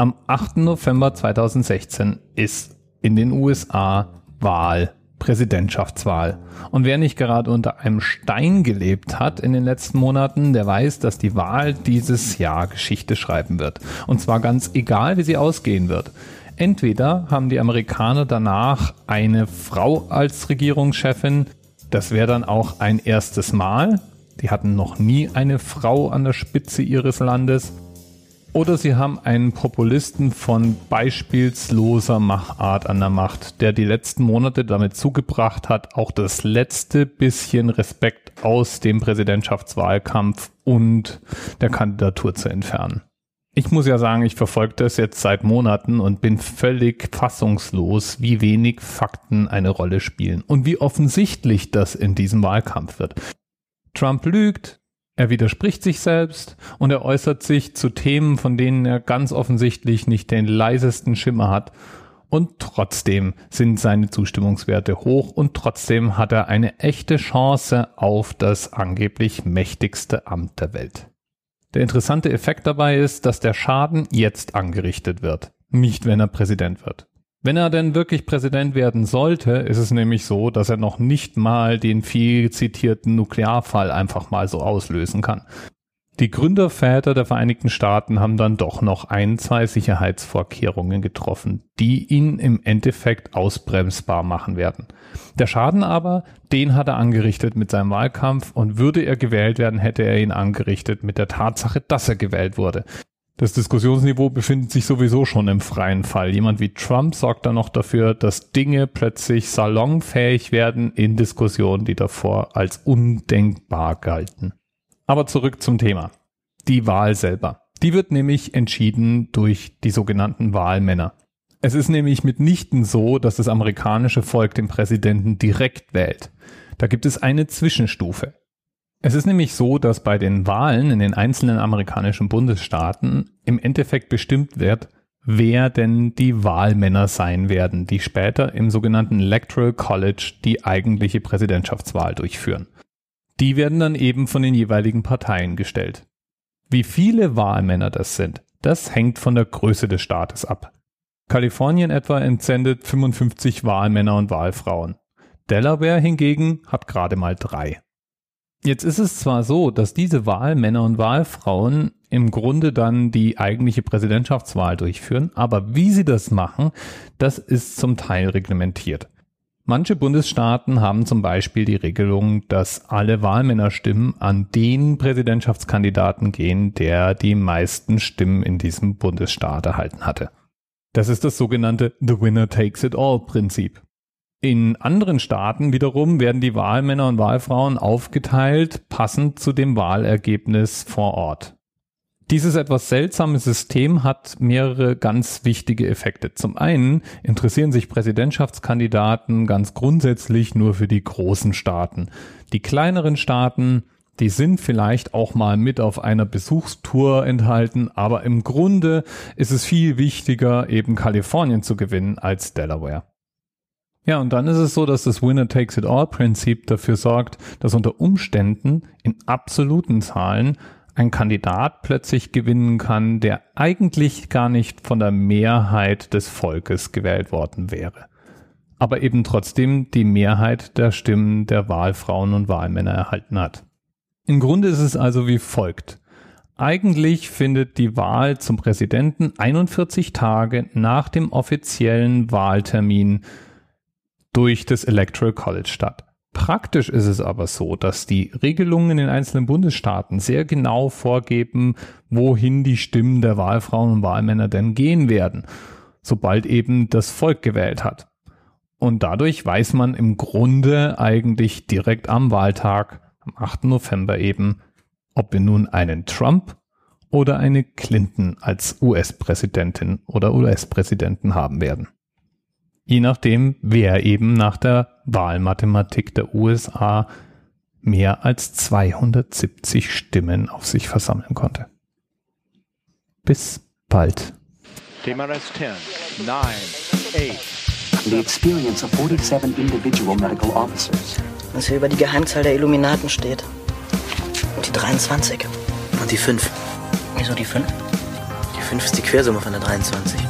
Am 8. November 2016 ist in den USA Wahl, Präsidentschaftswahl. Und wer nicht gerade unter einem Stein gelebt hat in den letzten Monaten, der weiß, dass die Wahl dieses Jahr Geschichte schreiben wird. Und zwar ganz egal, wie sie ausgehen wird. Entweder haben die Amerikaner danach eine Frau als Regierungschefin, das wäre dann auch ein erstes Mal. Die hatten noch nie eine Frau an der Spitze ihres Landes. Oder sie haben einen Populisten von beispielsloser Machart an der Macht, der die letzten Monate damit zugebracht hat, auch das letzte bisschen Respekt aus dem Präsidentschaftswahlkampf und der Kandidatur zu entfernen. Ich muss ja sagen, ich verfolge das jetzt seit Monaten und bin völlig fassungslos, wie wenig Fakten eine Rolle spielen und wie offensichtlich das in diesem Wahlkampf wird. Trump lügt, er widerspricht sich selbst und er äußert sich zu Themen, von denen er ganz offensichtlich nicht den leisesten Schimmer hat. Und trotzdem sind seine Zustimmungswerte hoch und trotzdem hat er eine echte Chance auf das angeblich mächtigste Amt der Welt. Der interessante Effekt dabei ist, dass der Schaden jetzt angerichtet wird, nicht wenn er Präsident wird. Wenn er denn wirklich Präsident werden sollte, ist es nämlich so, dass er noch nicht mal den viel zitierten Nuklearfall einfach mal so auslösen kann. Die Gründerväter der Vereinigten Staaten haben dann doch noch ein, zwei Sicherheitsvorkehrungen getroffen, die ihn im Endeffekt ausbremsbar machen werden. Der Schaden aber, den hat er angerichtet mit seinem Wahlkampf und würde er gewählt werden, hätte er ihn angerichtet mit der Tatsache, dass er gewählt wurde. Das Diskussionsniveau befindet sich sowieso schon im freien Fall. Jemand wie Trump sorgt dann noch dafür, dass Dinge plötzlich salonfähig werden in Diskussionen, die davor als undenkbar galten. Aber zurück zum Thema. Die Wahl selber. Die wird nämlich entschieden durch die sogenannten Wahlmänner. Es ist nämlich mitnichten so, dass das amerikanische Volk den Präsidenten direkt wählt. Da gibt es eine Zwischenstufe. Es ist nämlich so, dass bei den Wahlen in den einzelnen amerikanischen Bundesstaaten im Endeffekt bestimmt wird, wer denn die Wahlmänner sein werden, die später im sogenannten Electoral College die eigentliche Präsidentschaftswahl durchführen. Die werden dann eben von den jeweiligen Parteien gestellt. Wie viele Wahlmänner das sind, das hängt von der Größe des Staates ab. Kalifornien etwa entsendet 55 Wahlmänner und Wahlfrauen. Delaware hingegen hat gerade mal drei. Jetzt ist es zwar so, dass diese Wahlmänner und Wahlfrauen im Grunde dann die eigentliche Präsidentschaftswahl durchführen, aber wie sie das machen, das ist zum Teil reglementiert. Manche Bundesstaaten haben zum Beispiel die Regelung, dass alle Wahlmännerstimmen an den Präsidentschaftskandidaten gehen, der die meisten Stimmen in diesem Bundesstaat erhalten hatte. Das ist das sogenannte The Winner Takes It All Prinzip. In anderen Staaten wiederum werden die Wahlmänner und Wahlfrauen aufgeteilt, passend zu dem Wahlergebnis vor Ort. Dieses etwas seltsame System hat mehrere ganz wichtige Effekte. Zum einen interessieren sich Präsidentschaftskandidaten ganz grundsätzlich nur für die großen Staaten. Die kleineren Staaten, die sind vielleicht auch mal mit auf einer Besuchstour enthalten, aber im Grunde ist es viel wichtiger, eben Kalifornien zu gewinnen als Delaware. Ja, und dann ist es so, dass das Winner takes it all Prinzip dafür sorgt, dass unter Umständen in absoluten Zahlen ein Kandidat plötzlich gewinnen kann, der eigentlich gar nicht von der Mehrheit des Volkes gewählt worden wäre. Aber eben trotzdem die Mehrheit der Stimmen der Wahlfrauen und Wahlmänner erhalten hat. Im Grunde ist es also wie folgt. Eigentlich findet die Wahl zum Präsidenten 41 Tage nach dem offiziellen Wahltermin durch das Electoral College statt. Praktisch ist es aber so, dass die Regelungen in den einzelnen Bundesstaaten sehr genau vorgeben, wohin die Stimmen der Wahlfrauen und Wahlmänner denn gehen werden, sobald eben das Volk gewählt hat. Und dadurch weiß man im Grunde eigentlich direkt am Wahltag, am 8. November eben, ob wir nun einen Trump oder eine Clinton als US-Präsidentin oder US-Präsidenten haben werden je nachdem, wer eben nach der Wahlmathematik der USA mehr als 270 Stimmen auf sich versammeln konnte. Bis bald. TMRS 10, 9, 8. The experience of 47 individual medical officers. Was hier über die Geheimzahl der Illuminaten steht. Und die 23. Und die 5. Wieso die 5? Die 5 ist die Quersumme von der 23.